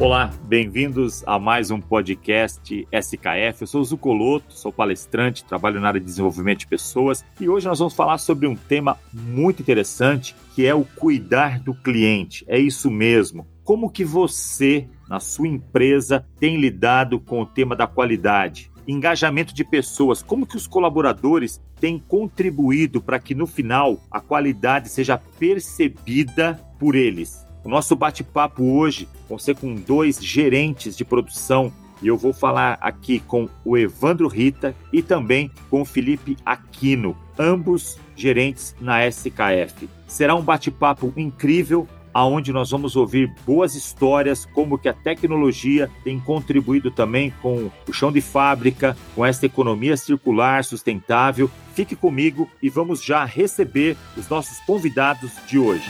Olá, bem-vindos a mais um podcast SKF. Eu sou o Zucoloto, sou palestrante, trabalho na área de desenvolvimento de pessoas e hoje nós vamos falar sobre um tema muito interessante que é o cuidar do cliente. É isso mesmo. Como que você, na sua empresa, tem lidado com o tema da qualidade? engajamento de pessoas, como que os colaboradores têm contribuído para que no final a qualidade seja percebida por eles. O nosso bate-papo hoje vai ser com dois gerentes de produção e eu vou falar aqui com o Evandro Rita e também com o Felipe Aquino, ambos gerentes na SKF. Será um bate-papo incrível aonde nós vamos ouvir boas histórias, como que a tecnologia tem contribuído também com o chão de fábrica, com esta economia circular sustentável. Fique comigo e vamos já receber os nossos convidados de hoje.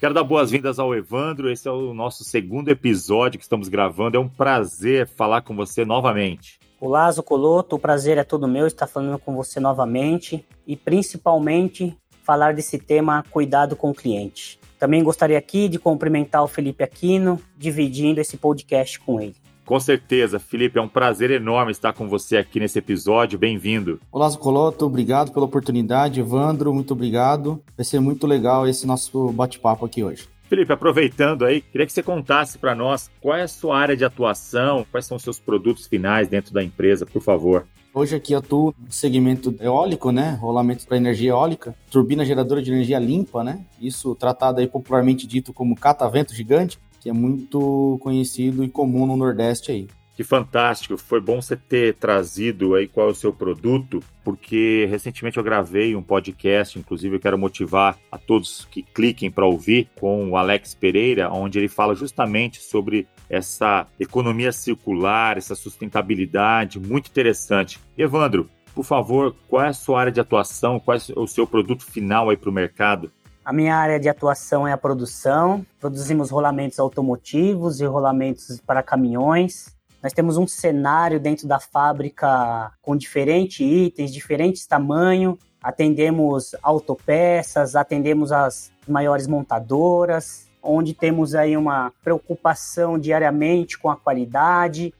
Quero dar boas-vindas ao Evandro. Esse é o nosso segundo episódio que estamos gravando. É um prazer falar com você novamente. Olá, Zucoloto. O prazer é todo meu estar falando com você novamente e principalmente falar desse tema cuidado com o cliente. Também gostaria aqui de cumprimentar o Felipe Aquino, dividindo esse podcast com ele. Com certeza, Felipe, é um prazer enorme estar com você aqui nesse episódio. Bem-vindo. Olá, Zucoloto, obrigado pela oportunidade. Evandro, muito obrigado. Vai ser muito legal esse nosso bate-papo aqui hoje. Felipe, aproveitando aí, queria que você contasse para nós qual é a sua área de atuação, quais são os seus produtos finais dentro da empresa, por favor. Hoje aqui atuo no segmento eólico, né? Rolamento para energia eólica, turbina geradora de energia limpa, né? Isso tratado aí popularmente dito como catavento gigante que é muito conhecido e comum no Nordeste aí. Que fantástico! Foi bom você ter trazido aí qual é o seu produto, porque recentemente eu gravei um podcast, inclusive eu quero motivar a todos que cliquem para ouvir, com o Alex Pereira, onde ele fala justamente sobre essa economia circular, essa sustentabilidade, muito interessante. Evandro, por favor, qual é a sua área de atuação, qual é o seu produto final aí para o mercado? A minha área de atuação é a produção. Produzimos rolamentos automotivos e rolamentos para caminhões. Nós temos um cenário dentro da fábrica com diferentes itens, diferentes tamanhos. Atendemos autopeças, atendemos as maiores montadoras, onde temos aí uma preocupação diariamente com a qualidade,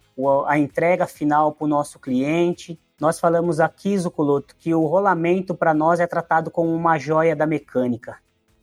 a entrega final para o nosso cliente. Nós falamos aqui, Zucoloto, que o rolamento para nós é tratado como uma joia da mecânica.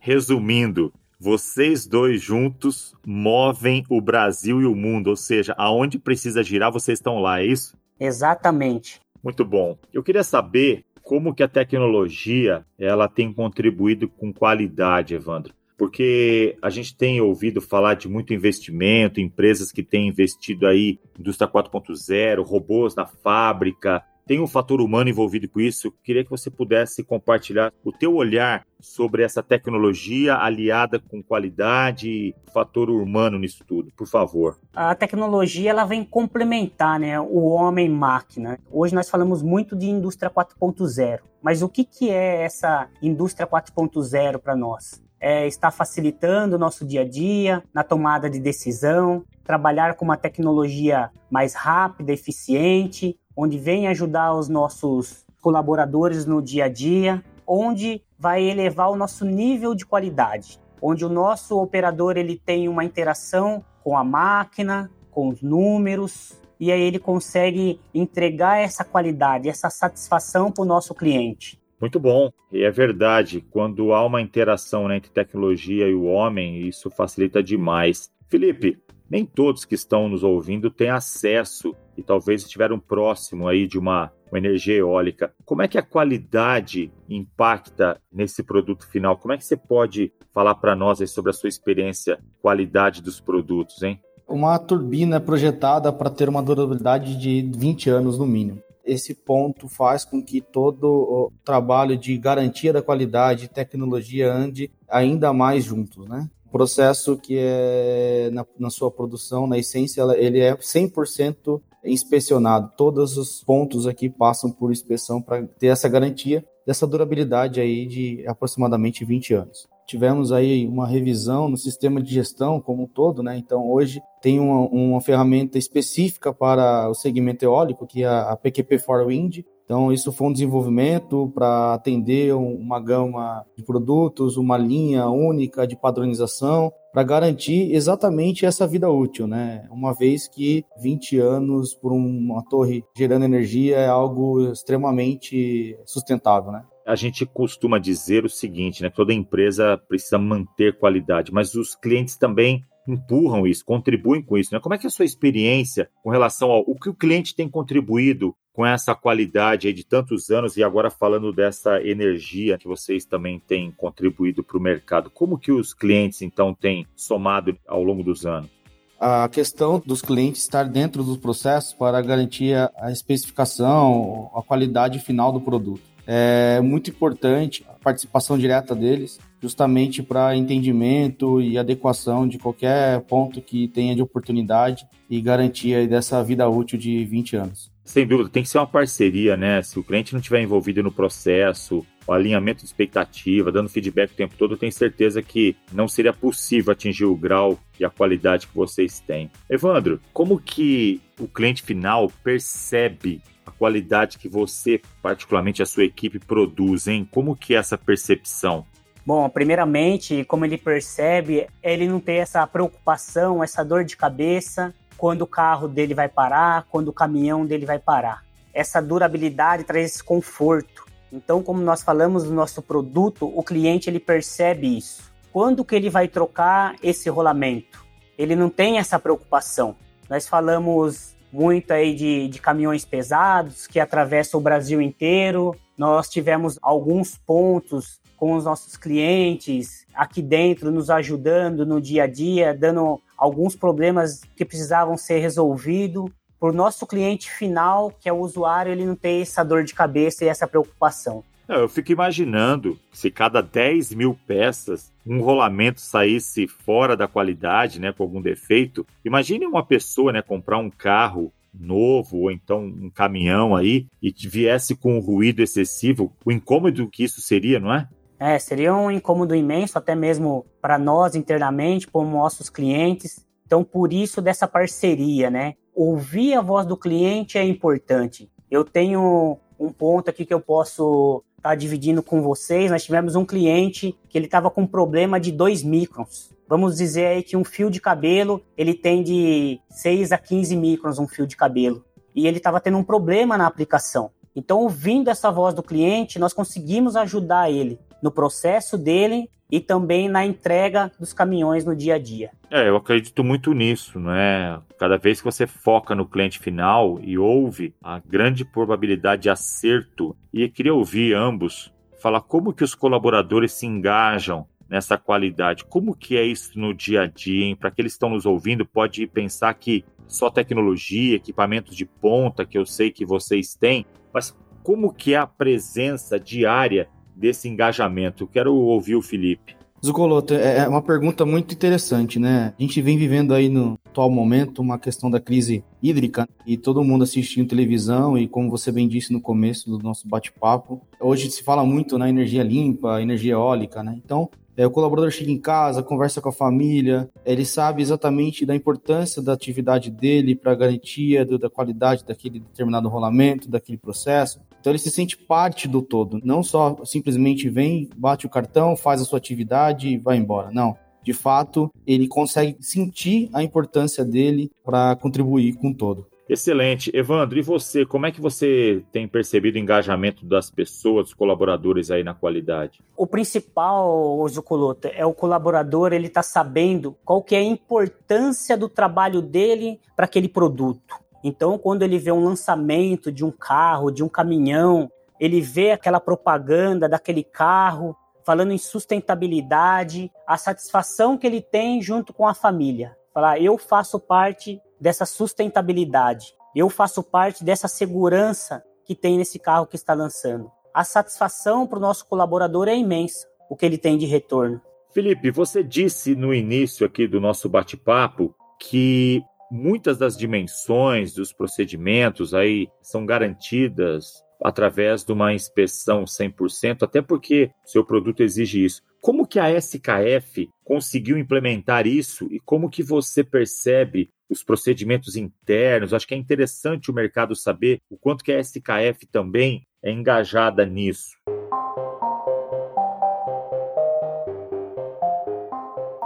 Resumindo, vocês dois juntos movem o Brasil e o mundo, ou seja, aonde precisa girar, vocês estão lá, é isso? Exatamente. Muito bom. Eu queria saber como que a tecnologia ela tem contribuído com qualidade, Evandro. Porque a gente tem ouvido falar de muito investimento, empresas que têm investido aí indústria 4.0, robôs na fábrica, tem um fator humano envolvido com isso. Queria que você pudesse compartilhar o teu olhar sobre essa tecnologia aliada com qualidade e fator humano nisso tudo, por favor. A tecnologia ela vem complementar, né, o homem-máquina. Hoje nós falamos muito de indústria 4.0, mas o que que é essa indústria 4.0 para nós? É, está facilitando o nosso dia a dia, na tomada de decisão, trabalhar com uma tecnologia mais rápida, eficiente, onde vem ajudar os nossos colaboradores no dia a dia, onde vai elevar o nosso nível de qualidade, onde o nosso operador ele tem uma interação com a máquina, com os números, e aí ele consegue entregar essa qualidade, essa satisfação para o nosso cliente. Muito bom. E é verdade, quando há uma interação né, entre tecnologia e o homem, isso facilita demais. Felipe, nem todos que estão nos ouvindo têm acesso e talvez estiveram próximo aí de uma, uma, energia eólica. Como é que a qualidade impacta nesse produto final? Como é que você pode falar para nós sobre a sua experiência, qualidade dos produtos, hein? Uma turbina projetada para ter uma durabilidade de 20 anos no mínimo. Esse ponto faz com que todo o trabalho de garantia da qualidade e tecnologia ande ainda mais juntos, né? Processo que é na, na sua produção, na essência, ele é 100% inspecionado. Todos os pontos aqui passam por inspeção para ter essa garantia dessa durabilidade aí de aproximadamente 20 anos. Tivemos aí uma revisão no sistema de gestão como um todo, né? Então hoje tem uma, uma ferramenta específica para o segmento eólico, que é a PQP 4 Wind, Então, isso foi um desenvolvimento para atender uma gama de produtos, uma linha única de padronização, para garantir exatamente essa vida útil, né? Uma vez que 20 anos por uma torre gerando energia é algo extremamente sustentável, né? a gente costuma dizer o seguinte, né? Toda empresa precisa manter qualidade, mas os clientes também empurram isso, contribuem com isso, né? Como é que é a sua experiência com relação ao o que o cliente tem contribuído com essa qualidade de tantos anos e agora falando dessa energia que vocês também têm contribuído para o mercado? Como que os clientes então têm somado ao longo dos anos? a questão dos clientes estar dentro dos processos para garantir a especificação, a qualidade final do produto. É muito importante a participação direta deles, justamente para entendimento e adequação de qualquer ponto que tenha de oportunidade e garantia dessa vida útil de 20 anos. Sem dúvida, tem que ser uma parceria, né? Se o cliente não estiver envolvido no processo, o alinhamento de expectativa, dando feedback o tempo todo, eu tenho certeza que não seria possível atingir o grau e a qualidade que vocês têm. Evandro, como que o cliente final percebe a qualidade que você, particularmente a sua equipe, produz, hein? Como que é essa percepção? Bom, primeiramente, como ele percebe, ele não tem essa preocupação, essa dor de cabeça quando o carro dele vai parar, quando o caminhão dele vai parar. Essa durabilidade traz esse conforto. Então, como nós falamos do nosso produto, o cliente ele percebe isso. Quando que ele vai trocar esse rolamento? Ele não tem essa preocupação. Nós falamos muito aí de, de caminhões pesados que atravessam o Brasil inteiro. Nós tivemos alguns pontos com os nossos clientes aqui dentro, nos ajudando no dia a dia, dando alguns problemas que precisavam ser resolvidos. Por nosso cliente final, que é o usuário, ele não tem essa dor de cabeça e essa preocupação. Eu fico imaginando se cada 10 mil peças um rolamento saísse fora da qualidade, né, com algum defeito. Imagine uma pessoa, né, comprar um carro novo ou então um caminhão aí e viesse com um ruído excessivo, o incômodo que isso seria, não é? É, seria um incômodo imenso, até mesmo para nós internamente, como nossos clientes. Então, por isso dessa parceria, né? Ouvir a voz do cliente é importante. Eu tenho um ponto aqui que eu posso estar tá dividindo com vocês. Nós tivemos um cliente que ele estava com um problema de 2 microns. Vamos dizer aí que um fio de cabelo, ele tem de 6 a 15 microns um fio de cabelo. E ele estava tendo um problema na aplicação. Então, ouvindo essa voz do cliente, nós conseguimos ajudar ele no processo dele e também na entrega dos caminhões no dia a dia. É, eu acredito muito nisso, né? Cada vez que você foca no cliente final e ouve a grande probabilidade de acerto, e eu queria ouvir ambos falar como que os colaboradores se engajam nessa qualidade. Como que é isso no dia a dia, Para que estão nos ouvindo, pode pensar que só tecnologia, equipamentos de ponta que eu sei que vocês têm, mas como que é a presença diária desse engajamento? Eu quero ouvir o Felipe. Zucoloto, é, é uma pergunta muito interessante, né? A gente vem vivendo aí no atual momento uma questão da crise hídrica e todo mundo assistindo televisão e como você bem disse no começo do nosso bate-papo, hoje se fala muito na energia limpa, energia eólica, né? Então, é, o colaborador chega em casa, conversa com a família, ele sabe exatamente da importância da atividade dele para a garantia do, da qualidade daquele determinado rolamento, daquele processo. Então ele se sente parte do todo, não só simplesmente vem, bate o cartão, faz a sua atividade e vai embora. Não. De fato, ele consegue sentir a importância dele para contribuir com o todo. Excelente. Evandro, e você, como é que você tem percebido o engajamento das pessoas, dos colaboradores aí na qualidade? O principal, Zuculota, é o colaborador, ele está sabendo qual que é a importância do trabalho dele para aquele produto. Então, quando ele vê um lançamento de um carro, de um caminhão, ele vê aquela propaganda daquele carro falando em sustentabilidade, a satisfação que ele tem junto com a família. Falar, eu faço parte dessa sustentabilidade, eu faço parte dessa segurança que tem nesse carro que está lançando. A satisfação para o nosso colaborador é imensa, o que ele tem de retorno. Felipe, você disse no início aqui do nosso bate-papo que muitas das dimensões dos procedimentos aí são garantidas através de uma inspeção 100%, até porque seu produto exige isso. Como que a SKF conseguiu implementar isso e como que você percebe os procedimentos internos. Acho que é interessante o mercado saber o quanto que a SKF também é engajada nisso.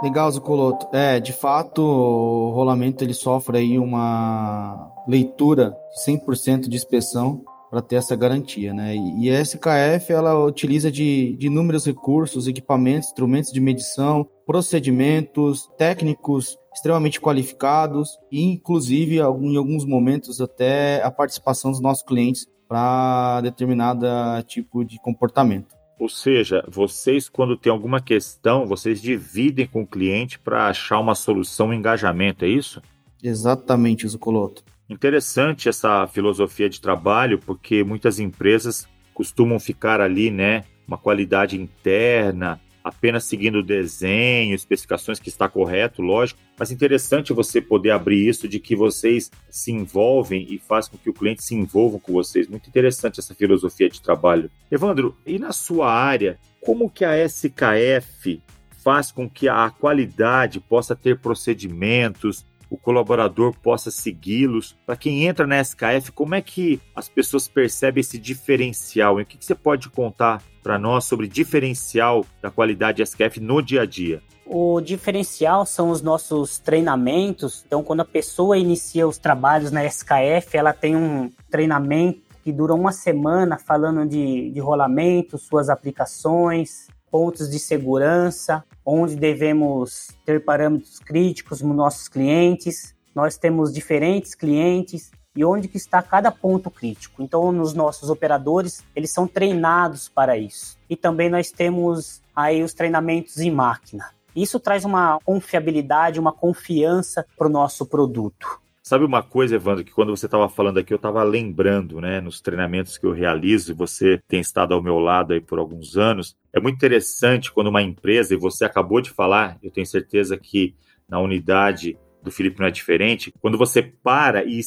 Legal, Zucoloto. É, de fato, o rolamento ele sofre aí uma leitura de 100% de inspeção para ter essa garantia, né? E a SKF ela utiliza de, de inúmeros recursos, equipamentos, instrumentos de medição, procedimentos técnicos extremamente qualificados e, inclusive, em alguns momentos até a participação dos nossos clientes para determinado tipo de comportamento. Ou seja, vocês, quando tem alguma questão, vocês dividem com o cliente para achar uma solução, um engajamento, é isso? Exatamente, Zucoloto. Interessante essa filosofia de trabalho, porque muitas empresas costumam ficar ali, né, uma qualidade interna, apenas seguindo o desenho, especificações que está correto, lógico, mas interessante você poder abrir isso de que vocês se envolvem e faz com que o cliente se envolva com vocês. Muito interessante essa filosofia de trabalho. Evandro, e na sua área, como que a SKF faz com que a qualidade possa ter procedimentos, o colaborador possa segui-los. Para quem entra na SKF, como é que as pessoas percebem esse diferencial? E o que, você pode contar para nós sobre diferencial da qualidade SKF no dia a dia? O diferencial são os nossos treinamentos. Então, quando a pessoa inicia os trabalhos na SKF, ela tem um treinamento que dura uma semana falando de, de rolamento, suas aplicações, pontos de segurança, onde devemos ter parâmetros críticos nos nossos clientes. Nós temos diferentes clientes e onde que está cada ponto crítico. Então, nos nossos operadores, eles são treinados para isso. E também nós temos aí os treinamentos em máquina. Isso traz uma confiabilidade, uma confiança para o nosso produto. Sabe uma coisa, Evandro, que quando você estava falando aqui, eu estava lembrando, né, nos treinamentos que eu realizo, você tem estado ao meu lado aí por alguns anos, é muito interessante quando uma empresa, e você acabou de falar, eu tenho certeza que na unidade do Felipe não é diferente, quando você para e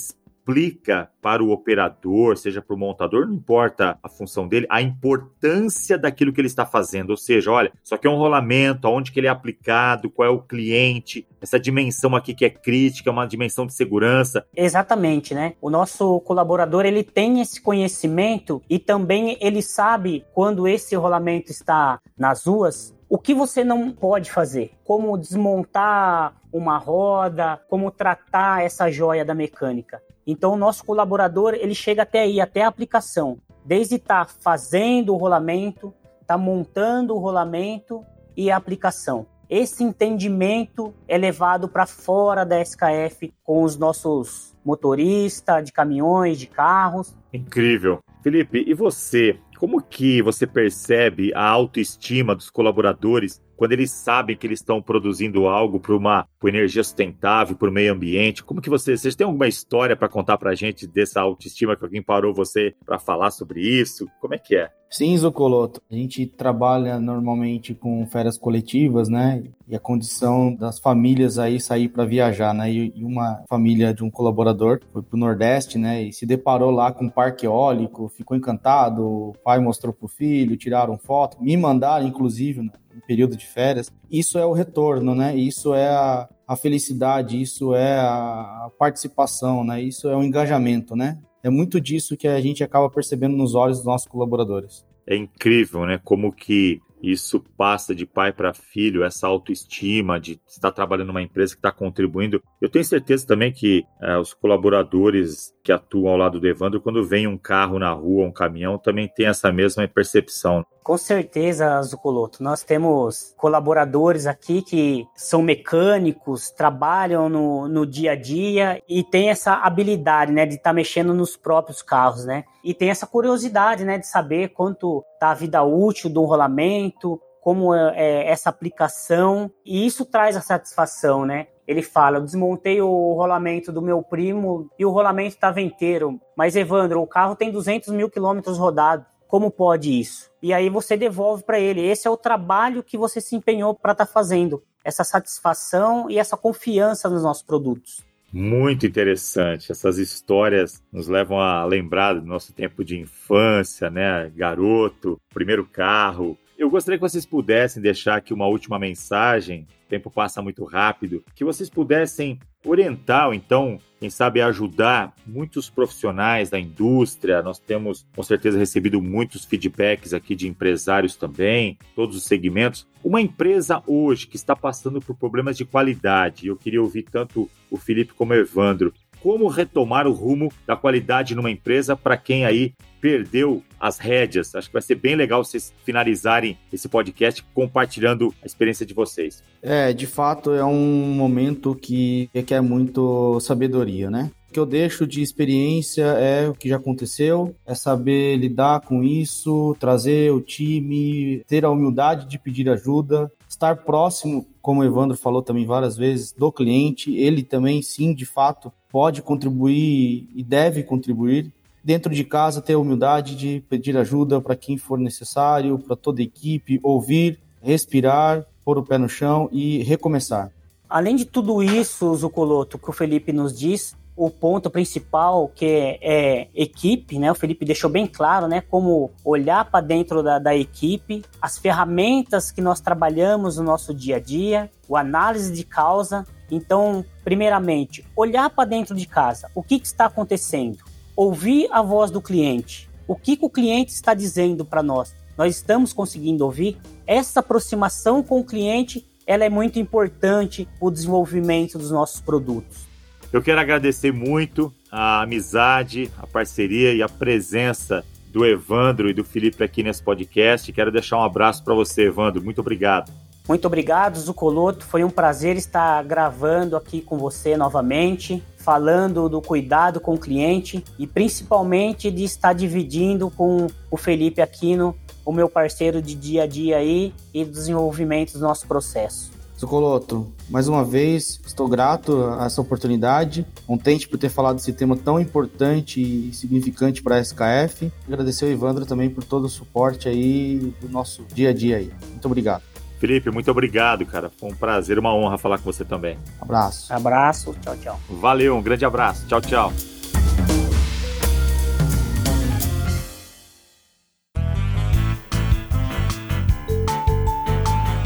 explica para o operador, seja para o montador, não importa a função dele, a importância daquilo que ele está fazendo. Ou seja, olha, isso aqui é um rolamento, aonde que ele é aplicado, qual é o cliente, essa dimensão aqui que é crítica, uma dimensão de segurança. Exatamente, né? O nosso colaborador, ele tem esse conhecimento e também ele sabe quando esse rolamento está nas ruas, o que você não pode fazer? Como desmontar uma roda, como tratar essa joia da mecânica. Então, o nosso colaborador ele chega até aí, até a aplicação, desde estar tá fazendo o rolamento, tá montando o rolamento e a aplicação. Esse entendimento é levado para fora da SKF com os nossos motoristas de caminhões, de carros. Incrível. Felipe, e você? Como que você percebe a autoestima dos colaboradores quando eles sabem que eles estão produzindo algo para uma energia sustentável, para o meio ambiente? Como que você, vocês têm alguma história para contar para a gente dessa autoestima que alguém parou você para falar sobre isso? Como é que é? Sim, Zocoloto. A gente trabalha normalmente com férias coletivas, né? E a condição das famílias aí sair para viajar, né? E uma família de um colaborador foi para o Nordeste, né? E se deparou lá com um parque eólico, ficou encantado. O pai mostrou pro filho, tiraram foto, me mandaram, inclusive, no período de férias. Isso é o retorno, né? Isso é a, a felicidade, isso é a participação, né? Isso é o engajamento, né? é muito disso que a gente acaba percebendo nos olhos dos nossos colaboradores. É incrível, né? Como que isso passa de pai para filho, essa autoestima de estar trabalhando numa empresa que está contribuindo. Eu tenho certeza também que é, os colaboradores que atuam ao lado do Evandro, quando vem um carro na rua, um caminhão, também tem essa mesma percepção. Com certeza, Zucoloto. Nós temos colaboradores aqui que são mecânicos, trabalham no, no dia a dia e tem essa habilidade, né, de estar tá mexendo nos próprios carros, né? E tem essa curiosidade, né, de saber quanto tá a vida útil do rolamento, como é, é essa aplicação, e isso traz a satisfação, né? Ele fala: desmontei o rolamento do meu primo e o rolamento estava inteiro. Mas, Evandro, o carro tem 200 mil quilômetros rodados. Como pode isso? E aí você devolve para ele. Esse é o trabalho que você se empenhou para estar tá fazendo. Essa satisfação e essa confiança nos nossos produtos. Muito interessante. Essas histórias nos levam a lembrar do nosso tempo de infância, né? Garoto, primeiro carro, Eu gostaria que vocês pudessem deixar aqui uma última mensagem, o tempo passa muito rápido, que vocês pudessem orientar, ou então, quem sabe ajudar muitos profissionais da indústria. Nós temos, com certeza, recebido muitos feedbacks aqui de empresários também, todos os segmentos. Uma empresa hoje que está passando por problemas de qualidade, eu queria ouvir tanto o Felipe como o Evandro, como retomar o rumo da qualidade numa empresa para quem aí perdeu as rédeas. Acho que vai ser bem legal vocês finalizarem esse podcast compartilhando a experiência de vocês. É, de fato é um momento que requer muito sabedoria, né? O que eu deixo de experiência é o que já aconteceu, é saber lidar com isso, trazer o time, ter a humildade de pedir ajuda, estar próximo, como o Evandro falou também várias vezes, do cliente. Ele também, sim, de fato, pode contribuir e deve contribuir. Dentro de casa, ter a humildade de pedir ajuda para quem for necessário, para toda a equipe, ouvir, respirar, pôr o pé no chão e recomeçar. Além de tudo isso, Zucoloto, que o Felipe nos diz, o ponto principal que é, é, equipe, né? O Felipe deixou bem claro, né? Como olhar para dentro da, da, equipe, as ferramentas que nós trabalhamos no nosso dia a dia, o análise de causa então, primeiramente, olhar para dentro de casa. O que, que, está acontecendo? Ouvir a voz do cliente. O que, que o cliente está dizendo para nós? Nós estamos conseguindo ouvir? Essa aproximação com o cliente ela é muito importante para o desenvolvimento dos nossos produtos. Eu quero agradecer muito a amizade, a parceria e a presença do Evandro e do Felipe aqui nesse podcast. Quero deixar um abraço para você, Evandro. Muito obrigado. Muito obrigado, Zucoloto. Foi um prazer estar gravando aqui com você novamente, falando do cuidado com o cliente e principalmente de estar dividindo com o Felipe Aquino, o meu parceiro de dia a dia aí e do desenvolvimento do nosso processo. Zucoloto, mais uma vez estou grato a essa oportunidade, contente por ter falado desse tema tão importante e significante para a SKF. Agradecer ao Ivandro também por todo o suporte aí do nosso dia a dia aí. Muito obrigado. Felipe, muito obrigado, cara. Foi um prazer, uma honra falar com você também. Abraço. Abraço. Tchau, tchau. Valeu, um grande abraço. Tchau, tchau.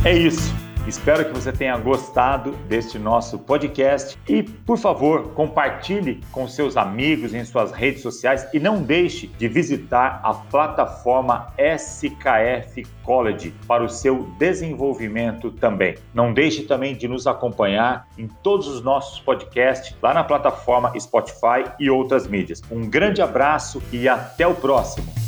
É isso. Espero que você tenha gostado deste nosso podcast e, por favor, compartilhe com seus amigos em suas redes sociais e não deixe de visitar a plataforma SKF College para o seu desenvolvimento também. Não deixe também de nos acompanhar em todos os nossos podcasts lá na plataforma Spotify e outras mídias. Um grande abraço e até o próximo.